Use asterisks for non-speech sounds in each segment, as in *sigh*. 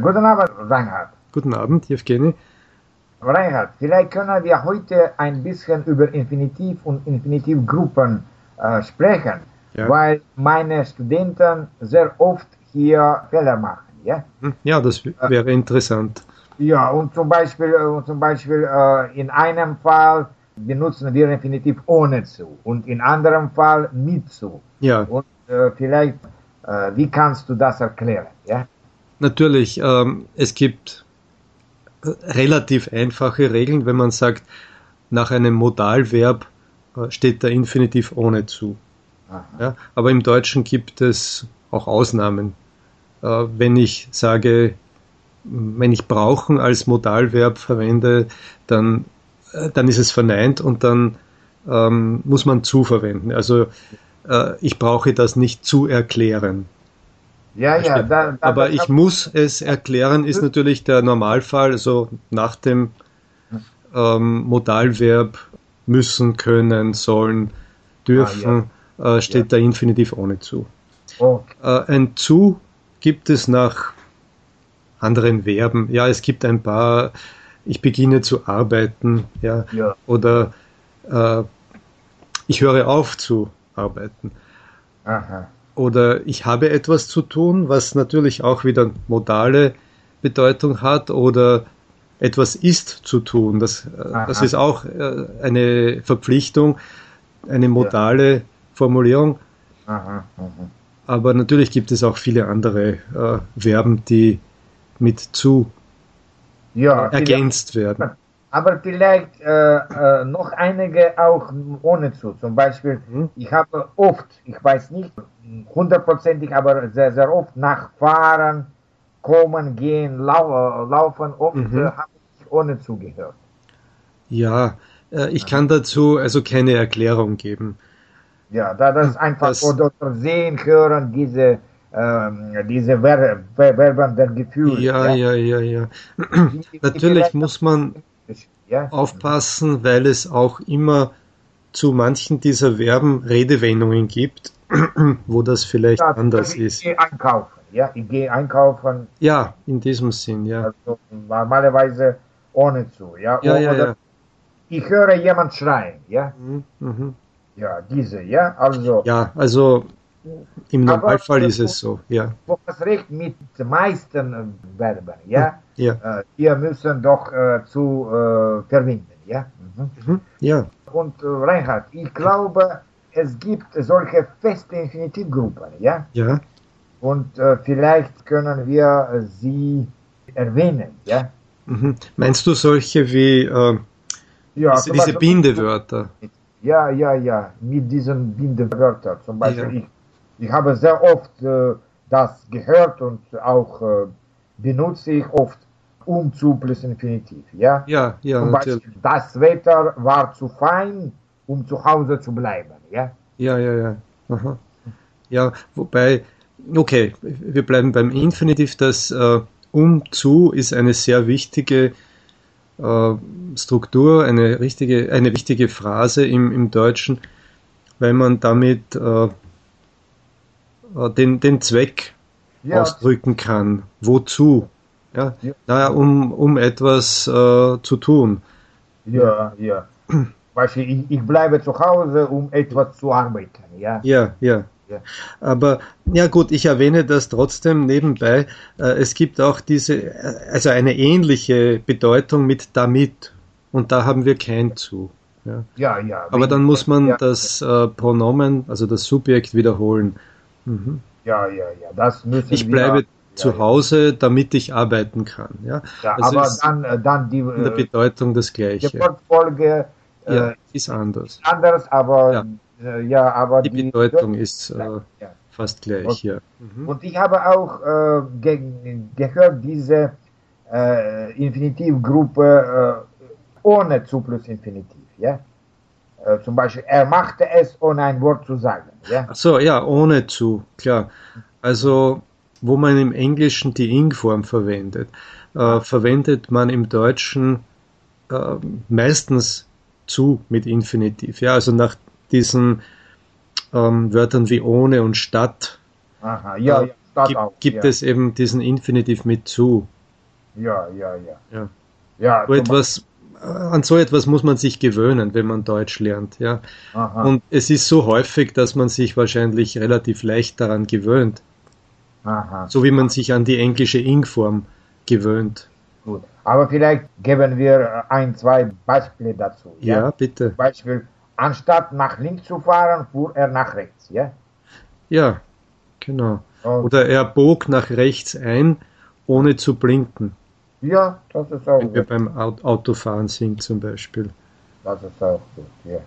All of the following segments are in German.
Guten Abend, Reinhard. Guten Abend, Evgeny. Reinhard, vielleicht können wir heute ein bisschen über Infinitiv und Infinitivgruppen äh, sprechen, ja. weil meine Studenten sehr oft hier Fehler machen. Ja, hm, ja das wäre interessant. Ja, und zum Beispiel, und zum Beispiel äh, in einem Fall benutzen wir Infinitiv ohne zu und in anderem Fall mit zu. Ja. Und äh, vielleicht, äh, wie kannst du das erklären? Ja? Natürlich, ähm, es gibt relativ einfache Regeln, wenn man sagt, nach einem Modalverb äh, steht der Infinitiv ohne zu. Ja, aber im Deutschen gibt es auch Ausnahmen. Äh, wenn ich sage, wenn ich brauchen als Modalverb verwende, dann, äh, dann ist es verneint und dann ähm, muss man zu verwenden. Also äh, ich brauche das nicht zu erklären. Ja, ja. Da, da, Aber ich muss es erklären, ist natürlich der Normalfall, also nach dem ähm, Modalverb müssen, können, sollen, dürfen, ah, ja. äh, steht ja. der Infinitiv ohne zu. Okay. Äh, ein zu gibt es nach anderen Verben. Ja, es gibt ein paar, ich beginne zu arbeiten, ja, ja. oder äh, ich höre auf zu arbeiten. Aha oder ich habe etwas zu tun, was natürlich auch wieder modale Bedeutung hat oder etwas ist zu tun. Das, äh, das ist auch äh, eine Verpflichtung, eine modale ja. Formulierung. Aha, aha. Aber natürlich gibt es auch viele andere äh, Verben, die mit zu ja, ergänzt werden. Aber vielleicht äh, äh, noch einige auch ohne zu. Zum Beispiel, mhm. ich habe oft, ich weiß nicht, hundertprozentig, aber sehr, sehr oft nach Fahren, Kommen, Gehen, lau Laufen, oft mhm. äh, habe ich ohne zugehört. Ja, äh, ich kann dazu also keine Erklärung geben. Ja, da das einfach das, oder, sehen, hören, diese ähm, diese Ver Verben der Gefühle. Ja, ja, ja, ja. ja. *clears throat* Natürlich muss man ja. aufpassen, weil es auch immer zu manchen dieser Verben Redewendungen gibt, *clears throat* wo das vielleicht ja, anders ich ist. Ich gehe einkaufen, ja, ich gehe einkaufen. Ja, in diesem Sinn, ja. Also normalerweise ohne zu, ja. ja, ja, ja. Ich höre jemand schreien, ja. Mhm. mhm. Ja, diese, ja, also. Ja, also im Normalfall ist es so, ja. Du hast recht mit den meisten Verben, ja. Ja. Äh, wir müssen doch äh, zu äh, verbinden, ja. Mhm. Mhm. Ja. Und äh, Reinhard, ich glaube, es gibt solche feste Infinitivgruppen, ja? Ja. Und äh, vielleicht können wir sie erwähnen, ja? Mhm. Meinst du solche wie äh, ja, diese, diese Bindewörter? Ja, ja, ja, mit diesen Bindewörtern. Zum Beispiel, ja. ich, ich habe sehr oft äh, das gehört und auch äh, benutze ich oft um zu plus Infinitiv, ja? Ja, ja, Zum Beispiel, natürlich. das Wetter war zu fein, um zu Hause zu bleiben. Ja, ja, ja. Ja, Aha. ja wobei, okay, wir bleiben beim Infinitiv. Das äh, um zu ist eine sehr wichtige äh, Struktur, eine, richtige, eine wichtige Phrase im, im Deutschen, weil man damit äh, äh den, den Zweck ja. ausdrücken kann. Wozu? Ja, ja. Naja, um, um etwas äh, zu tun. Ja, ja. Beispiel, ich, ich bleibe zu Hause, um etwas zu arbeiten. Ja, ja. ja. Ja. Aber ja gut, ich erwähne das trotzdem nebenbei. Äh, es gibt auch diese, äh, also eine ähnliche Bedeutung mit damit und da haben wir kein zu. Ja, ja. ja Aber dann muss man ja, das äh, Pronomen, also das Subjekt wiederholen. Mhm. Ja, ja, ja, das müssen Ich bleibe zu Hause, damit ich arbeiten kann. Ja, also aber dann, äh, dann die in der Bedeutung das Gleiche. Die Wortfolge ja, äh, ist anders. Anders, aber ja, äh, ja aber die, die Bedeutung ist äh, ja. fast gleich. Und, ja. Mhm. und ich habe auch äh, ge gehört, diese äh, Infinitivgruppe äh, ohne zu plus Infinitiv. Ja? Äh, zum Beispiel, er machte es, ohne ein Wort zu sagen. Ja? Ach so, ja, ohne zu, klar. Also, wo man im Englischen die Ing-Form verwendet, verwendet man im Deutschen meistens zu mit Infinitiv. Ja, also nach diesen ähm, Wörtern wie ohne und statt. Aha, ja, äh, ja gibt, auch, gibt ja. es eben diesen Infinitiv mit zu. Ja, ja, ja. ja. so etwas, an so etwas muss man sich gewöhnen, wenn man Deutsch lernt, ja. Aha. Und es ist so häufig, dass man sich wahrscheinlich relativ leicht daran gewöhnt. Aha. So wie man sich an die englische Ing-Form gewöhnt. Gut. Aber vielleicht geben wir ein, zwei Beispiele dazu. Ja, ja bitte. Beispiel, anstatt nach links zu fahren, fuhr er nach rechts, ja? Ja, genau. Und Oder er bog nach rechts ein, ohne zu blinken. Ja, das ist auch Wenn wir beim Autofahren sind zum Beispiel. Das ist auch gut, ja.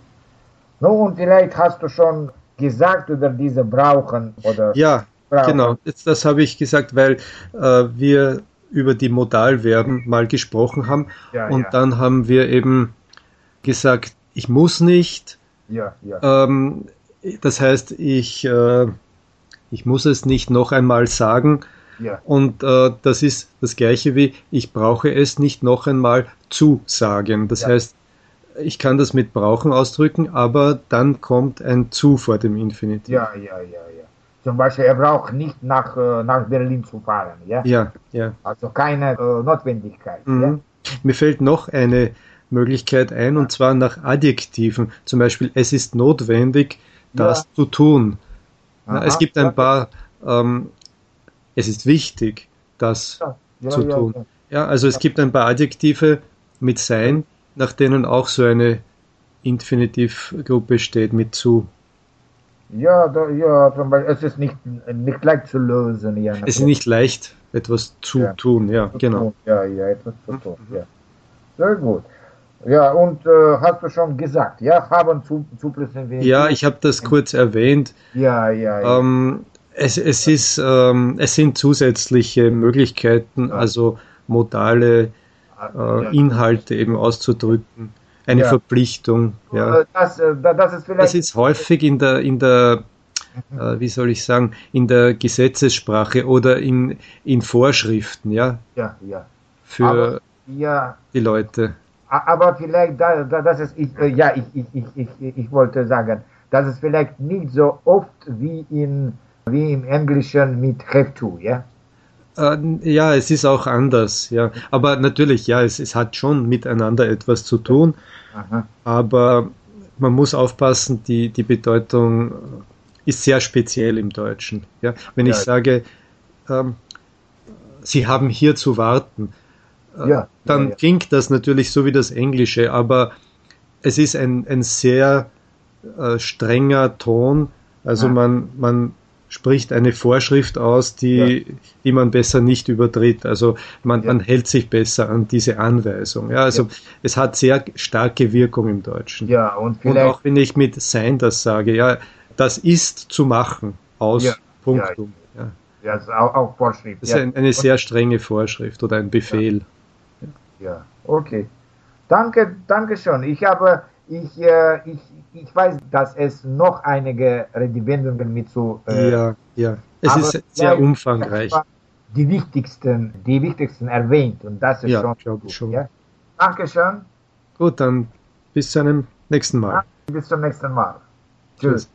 Nun, vielleicht hast du schon gesagt über diese Brauchen oder. Ja, brauchen. genau. Das, das habe ich gesagt, weil äh, wir über die Modalverben mal gesprochen haben ja, und ja. dann haben wir eben gesagt, ich muss nicht. Ja, ja. Ähm, das heißt, ich, äh, ich muss es nicht noch einmal sagen, ja. Und äh, das ist das gleiche wie, ich brauche es nicht noch einmal zu sagen. Das ja. heißt, ich kann das mit brauchen ausdrücken, aber dann kommt ein zu vor dem Infinitiv. Ja, ja, ja. Zum Beispiel, er braucht nicht nach, äh, nach Berlin zu fahren. Ja, ja. ja. Also keine äh, Notwendigkeit. Mhm. Ja? Mir fällt noch eine Möglichkeit ein, und zwar nach Adjektiven. Zum Beispiel, es ist notwendig, das ja. zu tun. Aha, es gibt ein paar ähm, es ist wichtig, das zu tun. Ja, also es gibt ein paar Adjektive mit sein, nach denen auch so eine Infinitivgruppe steht mit zu. Ja, da, ja, zum Beispiel, es ist nicht, nicht leicht zu lösen. Ja, es ist nicht leicht, etwas zu ja. tun, ja, zu genau. Tun. Ja, ja, etwas zu tun, mhm. ja. Sehr gut. Ja, und äh, hast du schon gesagt, ja, haben zu, Zufluss Ja, ich habe das kurz erwähnt. Ja, ja, ja. Ähm, es, es, ist, ähm, es sind zusätzliche Möglichkeiten, also modale äh, Inhalte eben auszudrücken. Eine ja. Verpflichtung. Ja. Äh, das, äh, das, ist das ist häufig in der, in der äh, wie soll ich sagen, in der Gesetzessprache oder in, in Vorschriften, ja? Ja, ja. Für aber, ja, die Leute. Aber vielleicht, das ist, ich, äh, ja, ich, ich, ich, ich, ich wollte sagen, dass es vielleicht nicht so oft wie in wie im Englischen mit have to, ja? Äh, ja, es ist auch anders, ja. Aber natürlich, ja, es, es hat schon miteinander etwas zu tun. Aha. Aber man muss aufpassen, die, die Bedeutung ist sehr speziell im Deutschen. Ja? Wenn ja. ich sage, ähm, Sie haben hier zu warten, äh, ja. dann ja, klingt das natürlich so wie das Englische, aber es ist ein, ein sehr äh, strenger Ton. Also man, man spricht eine Vorschrift aus, die, ja. die man besser nicht übertritt. Also man, ja. man hält sich besser an diese Anweisung. Ja, also ja. es hat sehr starke Wirkung im Deutschen. Ja, und, und auch wenn ich mit sein das sage, ja, das ist zu machen, aus ja. Punktum. Ja, ja. das ist auch, auch Vorschrift. Das ist ein, eine sehr strenge Vorschrift oder ein Befehl. Ja, okay. Danke, danke schon. Ich habe, ich, äh, ich, ich weiß, dass es noch einige Redewendungen mit so. Äh, ja, ja. Es ist sehr umfangreich. Die wichtigsten, die wichtigsten erwähnt und das ist ja, schon gut. Schon. Ja? Dankeschön. Gut, dann bis zu einem nächsten Mal. bis zum nächsten Mal. Tschüss. Tschüss.